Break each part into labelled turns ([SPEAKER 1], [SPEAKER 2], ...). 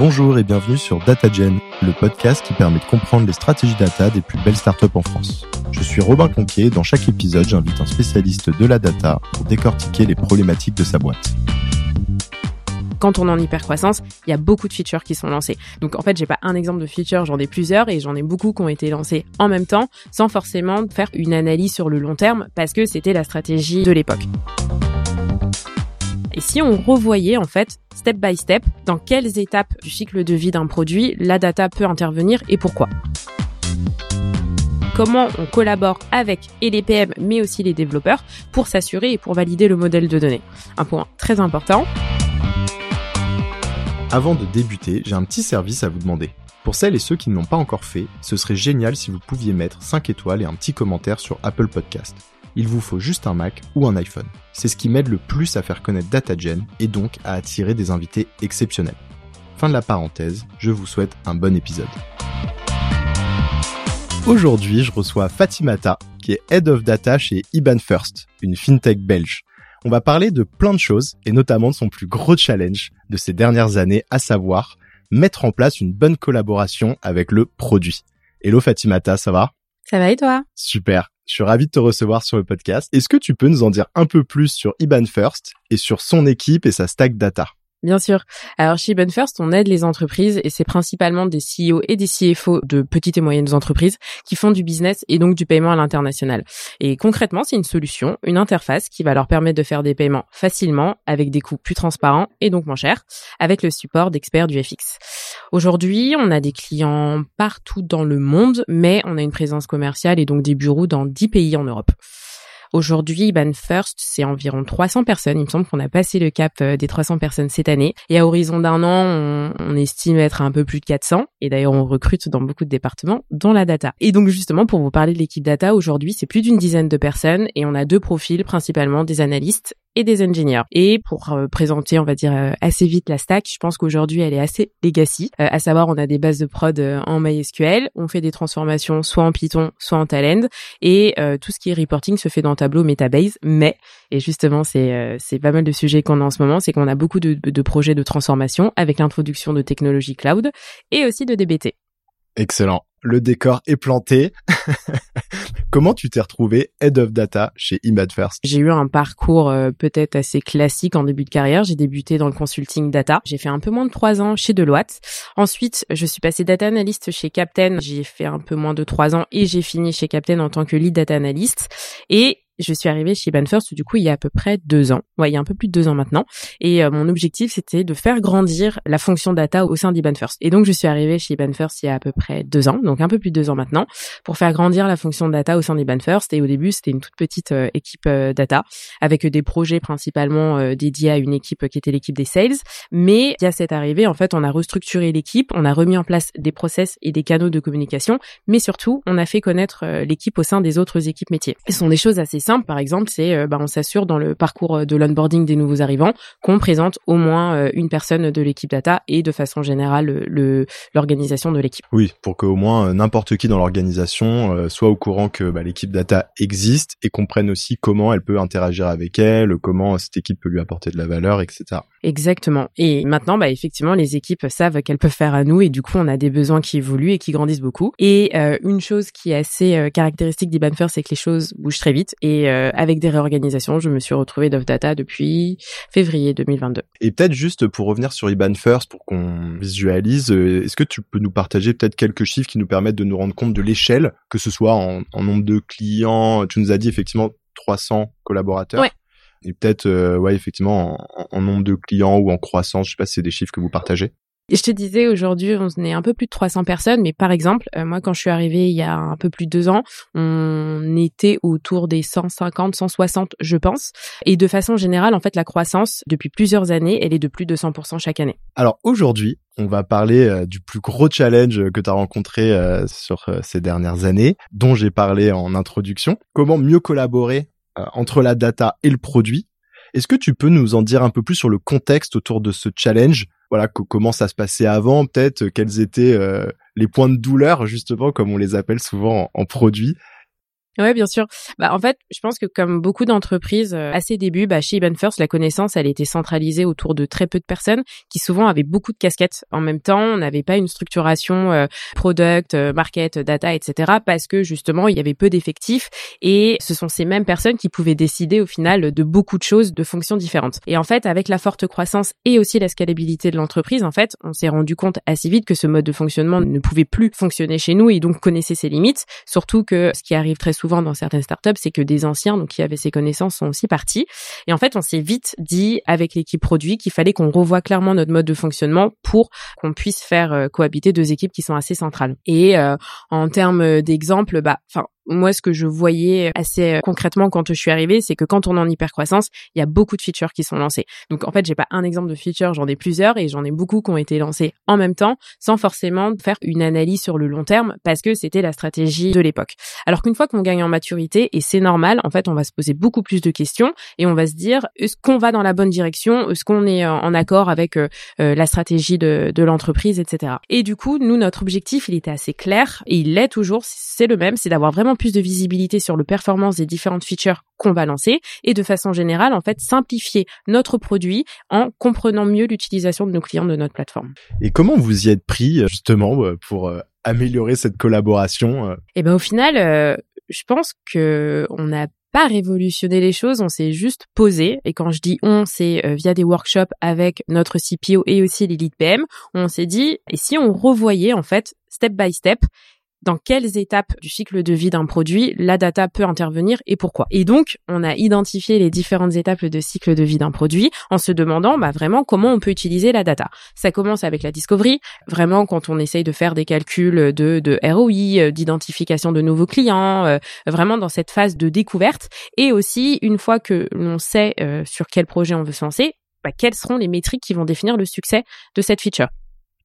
[SPEAKER 1] Bonjour et bienvenue sur DataGen, le podcast qui permet de comprendre les stratégies data des plus belles startups en France. Je suis Robin Conquier et dans chaque épisode, j'invite un spécialiste de la data pour décortiquer les problématiques de sa boîte
[SPEAKER 2] quand on est en hypercroissance, il y a beaucoup de features qui sont lancées. Donc en fait, j'ai pas un exemple de feature, j'en ai plusieurs et j'en ai beaucoup qui ont été lancés en même temps sans forcément faire une analyse sur le long terme parce que c'était la stratégie de l'époque. Et si on revoyait en fait step by step dans quelles étapes du cycle de vie d'un produit la data peut intervenir et pourquoi? Comment on collabore avec et les PM mais aussi les développeurs pour s'assurer et pour valider le modèle de données? Un point très important.
[SPEAKER 1] Avant de débuter, j'ai un petit service à vous demander. Pour celles et ceux qui ne l'ont pas encore fait, ce serait génial si vous pouviez mettre 5 étoiles et un petit commentaire sur Apple Podcast. Il vous faut juste un Mac ou un iPhone. C'est ce qui m'aide le plus à faire connaître DataGen et donc à attirer des invités exceptionnels. Fin de la parenthèse, je vous souhaite un bon épisode. Aujourd'hui, je reçois Fatimata, qui est Head of Data chez Iban First, une fintech belge. On va parler de plein de choses et notamment de son plus gros challenge de ces dernières années, à savoir mettre en place une bonne collaboration avec le produit. Hello Fatimata, ça va?
[SPEAKER 2] Ça va et toi?
[SPEAKER 1] Super. Je suis ravi de te recevoir sur le podcast. Est-ce que tu peux nous en dire un peu plus sur Iban First et sur son équipe et sa stack data?
[SPEAKER 2] Bien sûr. Alors chez Ben First, on aide les entreprises et c'est principalement des CEO et des CFO de petites et moyennes entreprises qui font du business et donc du paiement à l'international. Et concrètement, c'est une solution, une interface qui va leur permettre de faire des paiements facilement avec des coûts plus transparents et donc moins chers avec le support d'experts du FX. Aujourd'hui, on a des clients partout dans le monde, mais on a une présence commerciale et donc des bureaux dans 10 pays en Europe. Aujourd'hui, Ban First, c'est environ 300 personnes. Il me semble qu'on a passé le cap euh, des 300 personnes cette année. Et à horizon d'un an, on, estime être un peu plus de 400. Et d'ailleurs, on recrute dans beaucoup de départements, dont la data. Et donc, justement, pour vous parler de l'équipe data, aujourd'hui, c'est plus d'une dizaine de personnes et on a deux profils, principalement des analystes et des ingénieurs. Et pour euh, présenter, on va dire euh, assez vite la stack, je pense qu'aujourd'hui elle est assez legacy. à savoir, on a des bases de prod en MySQL, on fait des transformations soit en Python, soit en Talend, et tout ce qui est reporting se fait dans tableau Metabase, mais, et justement c'est euh, c'est pas mal de sujets qu'on a en ce moment, c'est qu'on a beaucoup de, de projets de transformation avec l'introduction de technologies cloud et aussi de DBT.
[SPEAKER 1] Excellent. Le décor est planté. Comment tu t'es retrouvé Head of Data chez Imad First?
[SPEAKER 2] J'ai eu un parcours euh, peut-être assez classique en début de carrière. J'ai débuté dans le consulting data. J'ai fait un peu moins de trois ans chez Deloitte. Ensuite, je suis passé data analyst chez Captain. J'ai fait un peu moins de trois ans et j'ai fini chez Captain en tant que lead data analyst. Et je suis arrivée chez First du coup il y a à peu près deux ans. Ouais, il y a un peu plus de deux ans maintenant. Et euh, mon objectif c'était de faire grandir la fonction data au sein First. Et donc je suis arrivée chez First il y a à peu près deux ans, donc un peu plus de deux ans maintenant, pour faire grandir la fonction data au sein First. Et au début c'était une toute petite euh, équipe euh, data avec des projets principalement dédiés à une équipe qui était l'équipe des sales. Mais à cette arrivée en fait on a restructuré l'équipe, on a remis en place des process et des canaux de communication, mais surtout on a fait connaître l'équipe au sein des autres équipes métiers. Ce sont des choses assez simples par exemple, c'est euh, bah, on s'assure dans le parcours euh, de l'onboarding des nouveaux arrivants qu'on présente au moins euh, une personne de l'équipe data et de façon générale le l'organisation de l'équipe.
[SPEAKER 1] Oui, pour que au moins n'importe qui dans l'organisation soit au courant que bah, l'équipe data existe et comprenne aussi comment elle peut interagir avec elle, comment cette équipe peut lui apporter de la valeur, etc.
[SPEAKER 2] Exactement. Et maintenant, bah, effectivement, les équipes savent qu'elles peuvent faire à nous et du coup, on a des besoins qui évoluent et qui grandissent beaucoup. Et une chose qui est assez caractéristique d'Ibanfer, c'est que les choses bougent très vite et euh, avec des réorganisations, je me suis retrouvée Dove Data depuis février 2022.
[SPEAKER 1] Et peut-être juste pour revenir sur IBAN First, pour qu'on visualise, euh, est-ce que tu peux nous partager peut-être quelques chiffres qui nous permettent de nous rendre compte de l'échelle, que ce soit en, nombre de clients, tu nous as dit effectivement 300 collaborateurs.
[SPEAKER 2] Ouais.
[SPEAKER 1] Et peut-être, euh, ouais, effectivement, en, en, nombre de clients ou en croissance, je sais pas si c'est des chiffres que vous partagez.
[SPEAKER 2] Je te disais, aujourd'hui, on est un peu plus de 300 personnes, mais par exemple, euh, moi, quand je suis arrivée il y a un peu plus de deux ans, on était autour des 150, 160, je pense. Et de façon générale, en fait, la croissance, depuis plusieurs années, elle est de plus de 100% chaque année.
[SPEAKER 1] Alors aujourd'hui, on va parler euh, du plus gros challenge que tu as rencontré euh, sur ces dernières années, dont j'ai parlé en introduction. Comment mieux collaborer entre la data et le produit. Est-ce que tu peux nous en dire un peu plus sur le contexte autour de ce challenge? Voilà, comment ça se passait avant, peut-être quels étaient euh, les points de douleur justement, comme on les appelle souvent en, produit,
[SPEAKER 2] Ouais, bien sûr. Bah, en fait, je pense que comme beaucoup d'entreprises, euh, à ses débuts, bah, chez Even First, la connaissance, elle était centralisée autour de très peu de personnes qui souvent avaient beaucoup de casquettes en même temps. On n'avait pas une structuration euh, product, euh, market, data, etc. parce que justement, il y avait peu d'effectifs et ce sont ces mêmes personnes qui pouvaient décider au final de beaucoup de choses, de fonctions différentes. Et en fait, avec la forte croissance et aussi la scalabilité de l'entreprise, en fait, on s'est rendu compte assez vite que ce mode de fonctionnement ne pouvait plus fonctionner chez nous et donc connaissait ses limites. Surtout que ce qui arrive très souvent dans certaines startups, c'est que des anciens, donc qui avaient ces connaissances, sont aussi partis. Et en fait, on s'est vite dit avec l'équipe produit qu'il fallait qu'on revoie clairement notre mode de fonctionnement pour qu'on puisse faire euh, cohabiter deux équipes qui sont assez centrales. Et euh, en termes d'exemple, bah, enfin, moi, ce que je voyais assez euh, concrètement quand je suis arrivée, c'est que quand on est en hypercroissance, il y a beaucoup de features qui sont lancées. Donc, en fait, j'ai pas un exemple de feature, j'en ai plusieurs et j'en ai beaucoup qui ont été lancés en même temps, sans forcément faire une analyse sur le long terme, parce que c'était la stratégie de l'époque. Alors qu'une fois qu'on gagne en maturité, et c'est normal, en fait, on va se poser beaucoup plus de questions et on va se dire, est-ce qu'on va dans la bonne direction? Est-ce qu'on est en accord avec euh, euh, la stratégie de, de l'entreprise, etc. Et du coup, nous, notre objectif, il était assez clair et il l'est toujours, c'est le même, c'est d'avoir vraiment plus de visibilité sur le performance des différentes features qu'on va lancer et de façon générale, en fait, simplifier notre produit en comprenant mieux l'utilisation de nos clients de notre plateforme.
[SPEAKER 1] Et comment vous y êtes pris justement euh, pour euh, améliorer cette collaboration
[SPEAKER 2] euh? Eh ben au final, je pense que on n'a pas révolutionné les choses, on s'est juste posé. Et quand je dis on, c'est via des workshops avec notre CPO et aussi l'élite PM. On s'est dit, et si on revoyait en fait step by step dans quelles étapes du cycle de vie d'un produit la data peut intervenir et pourquoi. Et donc, on a identifié les différentes étapes de cycle de vie d'un produit en se demandant bah, vraiment comment on peut utiliser la data. Ça commence avec la discovery, vraiment quand on essaye de faire des calculs de, de ROI, euh, d'identification de nouveaux clients, euh, vraiment dans cette phase de découverte. Et aussi, une fois que l'on sait euh, sur quel projet on veut se lancer, bah, quelles seront les métriques qui vont définir le succès de cette feature.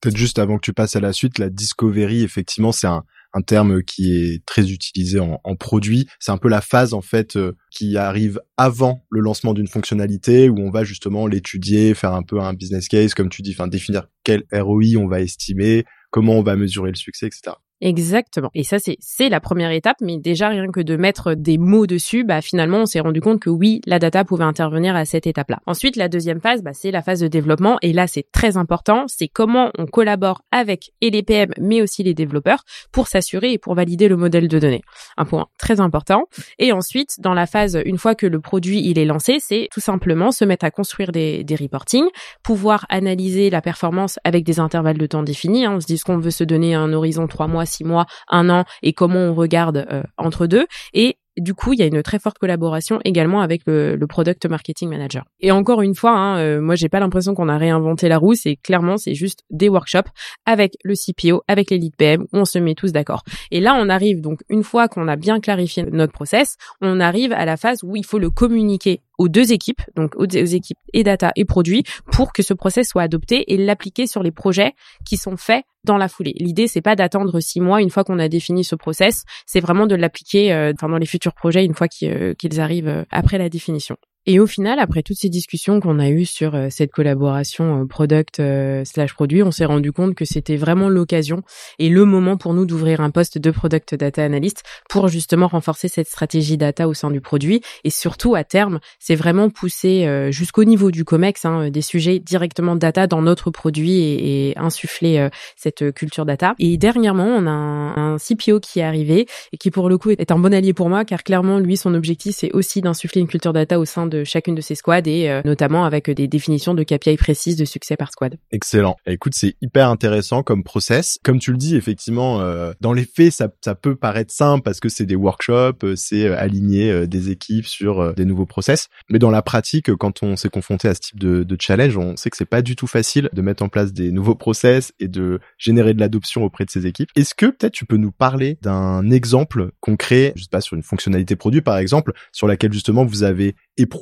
[SPEAKER 1] Peut-être juste avant que tu passes à la suite, la discovery, effectivement, c'est un, un terme qui est très utilisé en, en produit. C'est un peu la phase en fait euh, qui arrive avant le lancement d'une fonctionnalité où on va justement l'étudier, faire un peu un business case, comme tu dis, enfin définir quel ROI on va estimer, comment on va mesurer le succès, etc.
[SPEAKER 2] Exactement. Et ça, c'est la première étape, mais déjà rien que de mettre des mots dessus, bah finalement, on s'est rendu compte que oui, la data pouvait intervenir à cette étape-là. Ensuite, la deuxième phase, bah, c'est la phase de développement, et là, c'est très important. C'est comment on collabore avec et les PM, mais aussi les développeurs, pour s'assurer et pour valider le modèle de données. Un point très important. Et ensuite, dans la phase, une fois que le produit il est lancé, c'est tout simplement se mettre à construire des des reportings, pouvoir analyser la performance avec des intervalles de temps définis. Hein. On se dit ce qu'on veut se donner un horizon trois mois six mois, un an et comment on regarde euh, entre deux. Et du coup, il y a une très forte collaboration également avec le, product marketing manager. Et encore une fois, hein, euh, moi, j'ai pas l'impression qu'on a réinventé la roue. C'est clairement, c'est juste des workshops avec le CPO, avec lead PM, où on se met tous d'accord. Et là, on arrive donc une fois qu'on a bien clarifié notre process, on arrive à la phase où il faut le communiquer aux deux équipes, donc aux, équipes et data et produits, pour que ce process soit adopté et l'appliquer sur les projets qui sont faits dans la foulée. L'idée, c'est pas d'attendre six mois une fois qu'on a défini ce process, c'est vraiment de l'appliquer euh, dans les futurs projets une fois euh, qu'ils arrivent euh, après la définition. Et au final, après toutes ces discussions qu'on a eues sur euh, cette collaboration euh, product euh, slash produit, on s'est rendu compte que c'était vraiment l'occasion et le moment pour nous d'ouvrir un poste de product data analyst pour justement renforcer cette stratégie data au sein du produit et surtout à terme, c'est vraiment pousser jusqu'au niveau du comex hein, des sujets directement data dans notre produit et, insuffler cette culture data. Et dernièrement, on a un, un CPO qui est arrivé et qui pour le coup est un bon allié pour moi car clairement lui son objectif c'est aussi d'insuffler une culture data au sein de chacune de ces squads et euh, notamment avec des définitions de KPI précises de succès par squad.
[SPEAKER 1] Excellent. Écoute, c'est hyper intéressant comme process. Comme tu le dis, effectivement, euh, dans les faits, ça, peut paraître simple parce que c'est des workshops, euh, c'est aligner des équipes sur des nouveaux process. Mais dans la pratique, quand on s'est confronté à ce type de, challenge, on sait que c'est pas du tout facile de mettre en place des nouveaux process et de générer de l'adoption auprès de ces équipes. Est-ce que peut-être tu peux nous parler d'un exemple concret, je sais pas, sur une fonctionnalité produit par exemple, sur laquelle justement vous avez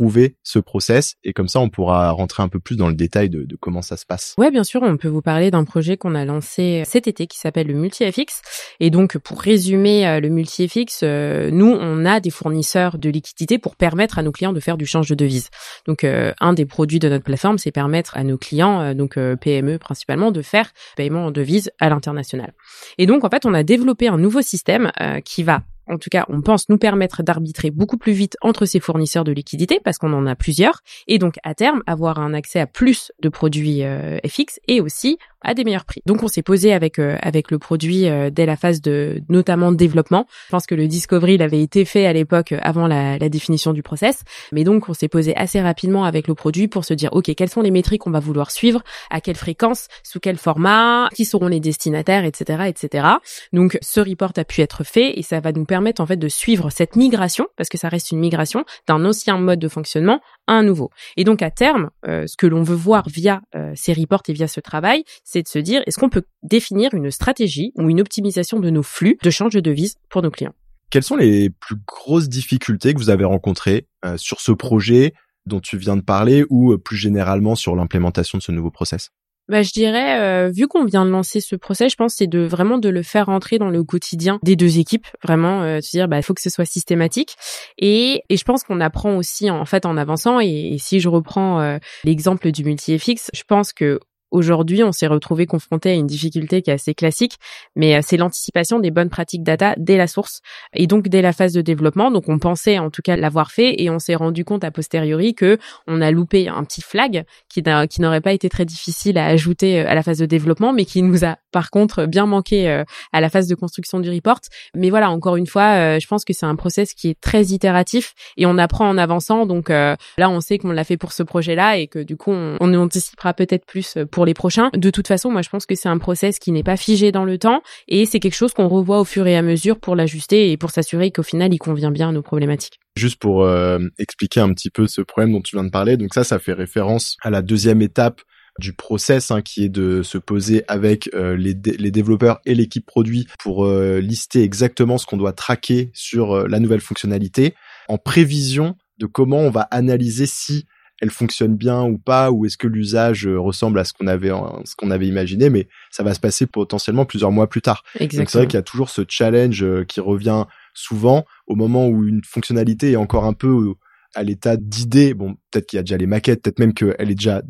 [SPEAKER 1] éprouver ce process et comme ça on pourra rentrer un peu plus dans le détail de, de comment ça se passe.
[SPEAKER 2] Ouais, bien sûr, on peut vous parler d'un projet qu'on a lancé cet été qui s'appelle le MultiFX et donc pour résumer euh, le MultiFX, euh, nous on a des fournisseurs de liquidités pour permettre à nos clients de faire du change de devise. Donc euh, un des produits de notre plateforme, c'est permettre à nos clients donc PME principalement de faire paiement en devise à l'international. Et donc en fait, on a développé un nouveau système qui va en tout cas, on pense nous permettre d'arbitrer beaucoup plus vite entre ces fournisseurs de liquidités parce qu'on en a plusieurs et donc à terme avoir un accès à plus de produits euh, FX et aussi à des meilleurs prix. Donc on s'est posé avec euh, avec le produit euh, dès la phase de notamment de développement. Je pense que le discovery il avait été fait à l'époque avant la, la, définition du process, mais donc on s'est posé assez rapidement avec le produit pour se dire ok quelles sont les métriques qu'on va vouloir suivre, à quelle fréquence, sous quel format, qui seront les destinataires, etc., etc. Donc ce report a pu être fait et ça va nous permettre en fait de suivre cette migration parce que ça reste une migration d'un ancien mode de fonctionnement à un nouveau. Et donc à terme, euh, ce que l'on veut voir via ces reports et via ce travail, c'est de se dire est-ce qu'on peut définir une stratégie ou une optimisation de nos flux de change de devises pour nos clients?
[SPEAKER 1] Quelles sont les plus grosses difficultés que vous avez rencontrées euh, sur ce projet dont tu viens de parler ou euh, plus généralement sur l'implémentation de ce nouveau process?
[SPEAKER 2] Bah, je dirais, euh, vu qu'on vient de lancer ce process, je pense c'est de vraiment de le faire rentrer dans le quotidien des deux équipes, vraiment, euh, se dire, bah, il faut que ce soit systématique. Et, et je pense qu'on apprend aussi en, fait en avançant. Et, si je reprends l'exemple du multi-FX, je pense que Aujourd'hui, on s'est retrouvé confronté à une difficulté qui est assez classique, mais euh, c'est l'anticipation des bonnes pratiques data dès la source et donc dès la phase de développement. Donc, on pensait en tout cas l'avoir fait et on s'est rendu compte a posteriori que on a loupé un petit flag qui, qui n'aurait pas été très difficile à ajouter euh, à la phase de développement, mais qui nous a par contre bien manqué euh, à la phase de construction du report. Mais voilà, encore une fois, je pense que c'est un process qui est très itératif et on apprend en avançant. Donc là, on sait qu'on l'a fait pour ce projet-là et que du coup, on, on anticipera peut-être plus pour les prochains. De toute façon, moi je pense que c'est un process qui n'est pas figé dans le temps et c'est quelque chose qu'on revoit au fur et à mesure pour l'ajuster et pour s'assurer qu'au final il convient bien à nos problématiques.
[SPEAKER 1] Juste pour euh, expliquer un petit peu ce problème dont tu viens de parler, donc ça, ça fait référence à la deuxième étape du process hein, qui est de se poser avec euh, les, les, développeurs et l'équipe produit pour euh, lister exactement ce qu'on doit traquer sur la nouvelle fonctionnalité en prévision de comment on va analyser si elle fonctionne bien ou pas, ou est-ce que l'usage euh, ressemble à ce qu'on avait, ce qu'on avait imaginé, mais ça va se passer potentiellement plusieurs mois plus tard.
[SPEAKER 2] Exactement.
[SPEAKER 1] Donc c'est vrai qu'il y a toujours ce challenge euh, qui revient souvent au moment où une fonctionnalité est encore un peu euh, à l'état d'idée. Bon, peut-être qu'il y a déjà les maquettes, peut-être même qu'elle est déjà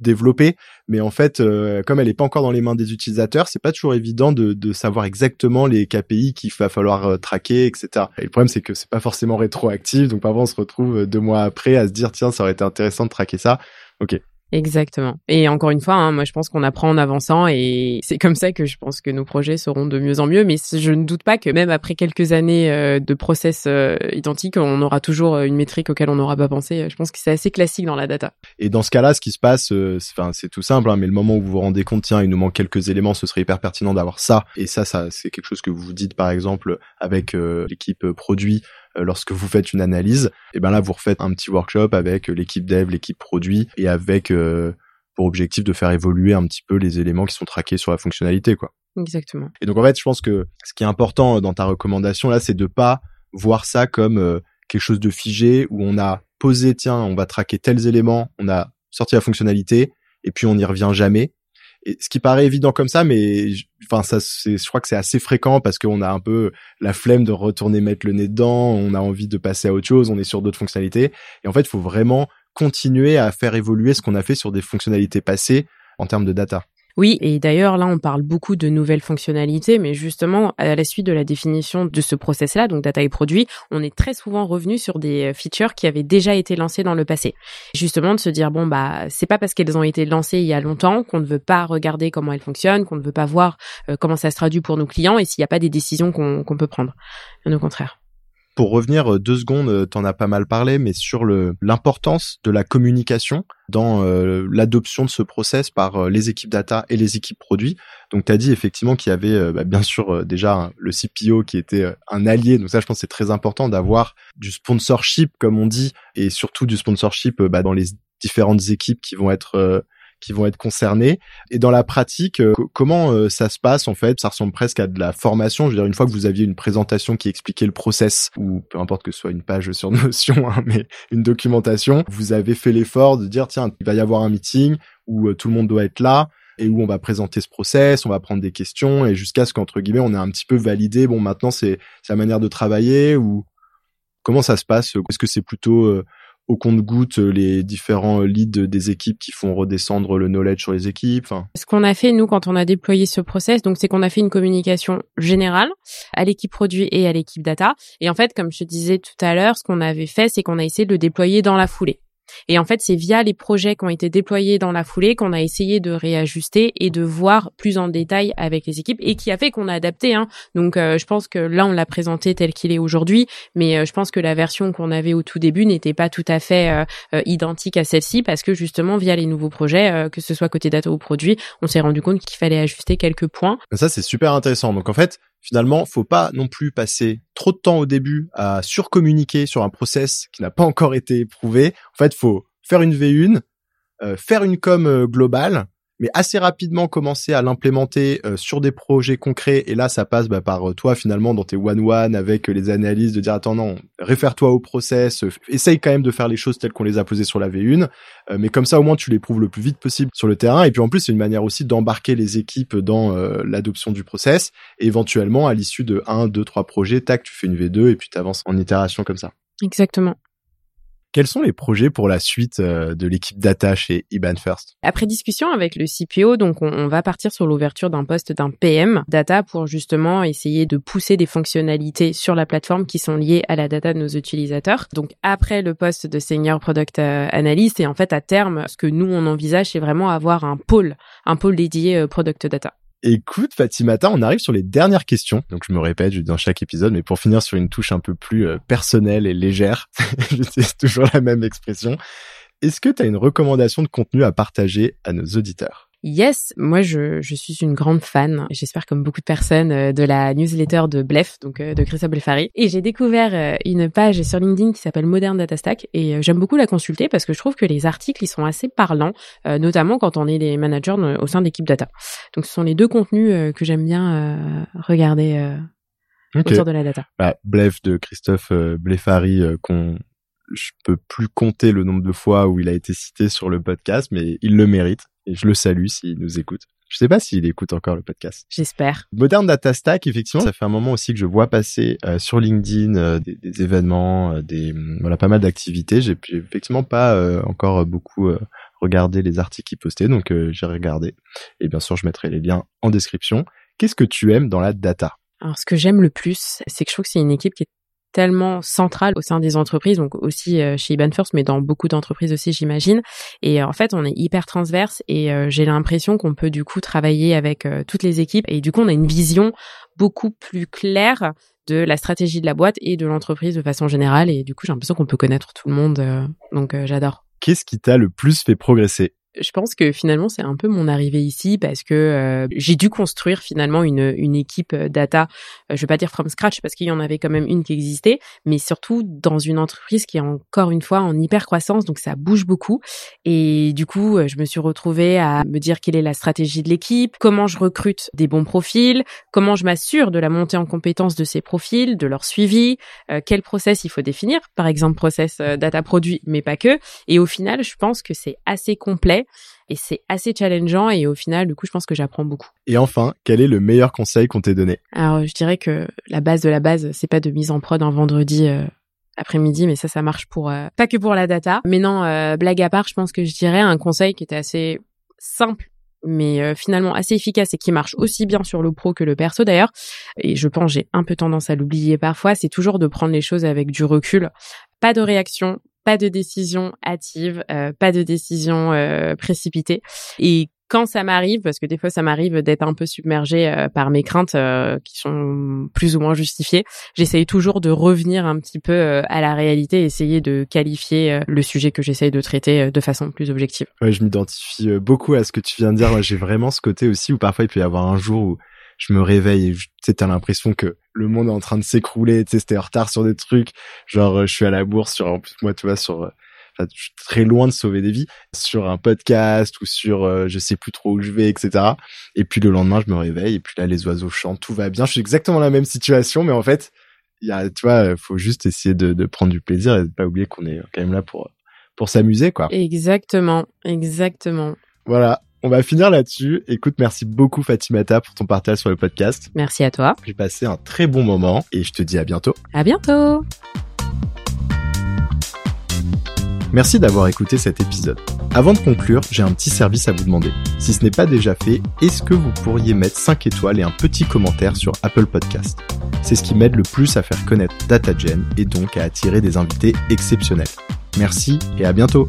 [SPEAKER 1] développée, mais en fait, euh, comme elle n'est pas encore dans les mains des utilisateurs, c'est pas toujours évident de, savoir exactement les KPI qu'il va falloir euh, traquer, etc. Et le problème, c'est que c'est pas forcément rétroactif, donc parfois on se retrouve euh, deux mois après à se dire tiens, ça aurait été intéressant de traquer ça. Ok,
[SPEAKER 2] Exactement. Et encore une fois, hein, moi je pense qu'on apprend en avançant et c'est comme ça que je pense que nos projets seront de mieux en mieux. Mais je ne doute pas que même après quelques années euh, de process euh, identiques, on aura toujours euh, une métrique auquel on n'aura pas pensé. Je pense que c'est assez classique dans la data.
[SPEAKER 1] Et dans ce cas-là, ce qui se passe, enfin c'est tout simple, hein, mais le moment où vous vous rendez compte, tiens, il nous manque quelques éléments, ce serait hyper pertinent d'avoir ça. Et ça, ça c'est quelque chose que vous vous dites par exemple avec l'équipe produit euh, lorsque vous faites une analyse, et ben là vous refaites un petit workshop avec euh, l'équipe dev, l'équipe produit et avec euh, pour objectif de faire évoluer un petit peu les éléments qui sont traqués sur la fonctionnalité quoi.
[SPEAKER 2] Exactement.
[SPEAKER 1] Et donc en fait, je pense que ce qui est important dans ta recommandation là, c'est de pas voir ça comme quelque chose de figé où on a posé tiens, on va traquer tels éléments, on a sorti la fonctionnalité et puis on n'y revient jamais ce qui paraît évident comme ça, mais enfin ça, c'est, je crois que c'est assez fréquent parce qu'on a un peu la flemme de retourner mettre le nez dedans, on a envie de passer à autre chose, on est sur d'autres fonctionnalités, et en fait, il faut vraiment continuer à faire évoluer ce qu'on a fait sur des fonctionnalités passées en termes de data.
[SPEAKER 2] Oui, et d'ailleurs là on parle beaucoup de nouvelles fonctionnalités, mais justement à la suite de la définition de ce process-là, donc data et produit, on est très souvent revenu sur des euh, features qui avaient déjà été lancées dans le passé. Justement de se dire bon bah c'est pas parce qu'elles ont été lancées il y a longtemps qu'on ne veut pas regarder comment elles fonctionnent, qu'on ne veut pas voir euh, comment ça se traduit pour nos clients et s'il n'y a pas des décisions qu'on peut prendre. Bien au contraire.
[SPEAKER 1] Pour revenir euh, deux secondes, euh, t'en as pas mal parlé, mais sur l'importance de la communication dans euh, l'adoption de ce process par les équipes data et les équipes produits. Donc, tu as dit effectivement qu'il y avait bah, bien sûr déjà le CPO qui était un allié. Donc ça, je pense c'est très important d'avoir du sponsorship, comme on dit, et surtout du sponsorship bah, dans les différentes équipes qui vont être qui vont être concernés. Et dans la pratique, euh, comment euh, ça se passe en fait? Ça ressemble presque à de la formation. Je veux dire, une fois que vous aviez une présentation qui expliquait le process, ou peu importe que ce soit une page sur Notion, hein, mais une documentation, vous avez fait l'effort de dire tiens, il va y avoir un meeting où euh, tout le monde doit être là et où on va présenter ce process, on va prendre des questions et jusqu'à ce qu'entre guillemets on ait un petit peu validé. Bon, maintenant c'est la manière de travailler ou comment ça se passe? Est-ce que c'est plutôt au compte-goutte les différents leads des équipes qui font redescendre le knowledge sur les équipes.
[SPEAKER 2] Ce qu'on a fait nous quand on a déployé ce process, donc c'est qu'on a fait une communication générale à l'équipe produit et à l'équipe data. Et en fait, comme je te disais tout à l'heure, ce qu'on avait fait, c'est qu'on a essayé de le déployer dans la foulée. Et en fait, c'est via les projets qui ont été déployés dans la foulée qu'on a essayé de réajuster et de voir plus en détail avec les équipes et qui a fait qu'on a adapté. Hein. Donc, euh, je pense que là, on l'a présenté tel qu'il est aujourd'hui, mais euh, je pense que la version qu'on avait au tout début n'était pas tout à fait euh, identique à celle-ci parce que justement, via les nouveaux projets, que ce soit côté data ou produit, on s'est rendu compte qu'il fallait ajuster quelques points.
[SPEAKER 1] Ça, c'est super intéressant. Donc, en fait, finalement, faut pas non plus passer trop de temps au début à surcommuniquer sur un process qui n'a pas encore été éprouvé. En fait, faut faire une V1, euh, faire une com euh, globale mais assez rapidement commencer à l'implémenter euh, sur des projets concrets. Et là, ça passe bah, par euh, toi finalement dans tes one-one avec euh, les analyses de dire attends non, réfère-toi au process, essaye quand même de faire les choses telles qu'on les a posées sur la V1. mais comme ça, au moins, tu les prouves le plus vite possible sur le terrain. Et puis en plus, c'est une manière aussi d'embarquer les équipes dans l'adoption du process. Et éventuellement, à l'issue de 1, 2, 3 projets, tac, tu fais une V2 et puis tu avances en itération comme ça.
[SPEAKER 2] Exactement.
[SPEAKER 1] Quels sont les projets pour la suite euh, de l'équipe data chez Iban First?
[SPEAKER 2] Après discussion avec le CPO, donc on, va partir sur l'ouverture d'un poste d'un PM data pour justement essayer de pousser des fonctionnalités sur la plateforme qui sont liées à la data de nos utilisateurs. Donc après le poste de senior product euh, analyst et en fait à terme, ce que nous on envisage, c'est vraiment avoir un pôle, un pôle dédié euh, product data.
[SPEAKER 1] Écoute, Fatimata, on arrive sur les dernières questions. Donc, je me répète, dans chaque épisode, mais pour finir sur une touche un peu plus euh, personnelle et légère, j'utilise toujours la même expression. Est-ce que tu as une recommandation de contenu à partager à nos auditeurs?
[SPEAKER 2] Yes, moi je, je suis une grande fan, j'espère comme beaucoup de personnes, euh, de la newsletter de Blef, donc euh, de Christophe Blefari. Et j'ai découvert euh, une page sur LinkedIn qui s'appelle Modern Data Stack et j'aime beaucoup la consulter parce que je trouve que les articles ils sont assez parlants, notamment quand on est des managers au sein d'équipes data. Donc ce sont les deux contenus que j'aime bien regarder autour de la data.
[SPEAKER 1] Bah, Blef de Christophe Blefari qu'on je peux plus compter le nombre de fois où il a été cité sur le podcast, mais il le mérite et je le salue s'il nous écoute. Je sais pas s'il écoute encore le podcast.
[SPEAKER 2] J'espère.
[SPEAKER 1] Modern Data Stack, effectivement, ça fait un moment aussi que je vois passer euh, sur LinkedIn euh, des, des, événements, euh, des mm, voilà pas mal d'activités. J'ai effectivement pas encore beaucoup regardé les articles qu'il postait, donc j'ai regardé. Et bien sûr, je mettrai les liens en description. Qu'est-ce que tu aimes dans la data?
[SPEAKER 2] Alors, ce que j'aime le plus, c'est que je trouve que c'est une équipe qui est tellement centrale au sein des entreprises, donc aussi euh, chez Iban First, mais dans beaucoup d'entreprises aussi, j'imagine. Et euh, en fait, on est hyper transverse et euh, j'ai l'impression qu'on peut du coup travailler avec toutes les équipes et du coup, on a une vision beaucoup plus claire de la stratégie de la boîte et de l'entreprise de façon générale. Et du coup, j'ai l'impression qu'on peut connaître tout le monde. donc, j'adore.
[SPEAKER 1] Qu'est-ce qui t'a le plus fait progresser?
[SPEAKER 2] Je pense que finalement c'est un peu mon arrivée ici parce que euh, j'ai dû construire finalement une, une équipe euh, data, euh, je vais pas dire from scratch parce qu'il y en avait quand même une qui existait, mais surtout dans une entreprise qui est encore une fois en hyper croissance, donc ça bouge beaucoup. Et du coup, je me suis retrouvée à me dire quelle est la stratégie de l'équipe, comment je recrute des bons profils, comment je m'assure de la montée en compétence de ces profils, de leur suivi, quel process il faut définir, par exemple process data produit, mais pas que. Et au final, je pense que c'est assez complet et c'est assez challengeant et au final du coup je pense que j'apprends beaucoup.
[SPEAKER 1] Et enfin, quel est le meilleur conseil qu'on t'ait donné?
[SPEAKER 2] Alors je dirais que la base de la base c'est pas de mise en prod un vendredi euh, après-midi mais ça ça marche pour euh, pas que pour la data. Mais non, euh, blague à part, je pense que je dirais un conseil qui était assez simple mais finalement assez efficace et qui marche aussi bien sur le pro que le perso d'ailleurs. Et je pense j'ai un peu tendance à l'oublier parfois, c'est toujours de prendre les choses avec du recul. Pas de réaction, pas de décision hâtive, euh, pas de décision euh, précipitée. Et quand ça m'arrive, parce que des fois ça m'arrive d'être un peu submergée euh, par mes craintes qui sont plus ou moins justifiées, j'essaye toujours de revenir un petit peu à la réalité, essayer de qualifier le sujet que j'essaye de traiter de façon plus objective.
[SPEAKER 1] Ouais, je m'identifie beaucoup à ce que tu viens de dire. J'ai vraiment ce côté aussi où parfois il peut y avoir un jour où je me réveille et tu sais, t'as l'impression que le monde est en train de s'écrouler, tu sais, c'était en retard sur des trucs, genre euh, je suis à la bourse sur, en plus moi tu vois, sur, euh, enfin, je suis très loin de sauver des vies, sur un podcast ou sur euh, je sais plus trop où je vais, etc. Et puis le lendemain je me réveille et puis là les oiseaux chantent, tout va bien, je suis exactement dans la même situation, mais en fait, il y a, tu vois, faut juste essayer de, de prendre du plaisir et de pas oublier qu'on est quand même là pour pour s'amuser, quoi.
[SPEAKER 2] Exactement, exactement.
[SPEAKER 1] Voilà, on va finir là-dessus. Écoute, merci beaucoup Fatimata pour ton partage sur le podcast.
[SPEAKER 2] Merci à toi.
[SPEAKER 1] J'ai passé un très bon moment et je te dis à bientôt.
[SPEAKER 2] À bientôt.
[SPEAKER 1] Merci d'avoir écouté cet épisode. Avant de conclure, j'ai un petit service à vous demander. Si ce n'est pas déjà fait, est-ce que vous pourriez mettre 5 étoiles et un petit commentaire sur Apple Podcast? C'est ce qui m'aide le plus à faire connaître DataGen et donc à attirer des invités exceptionnels. Merci et à bientôt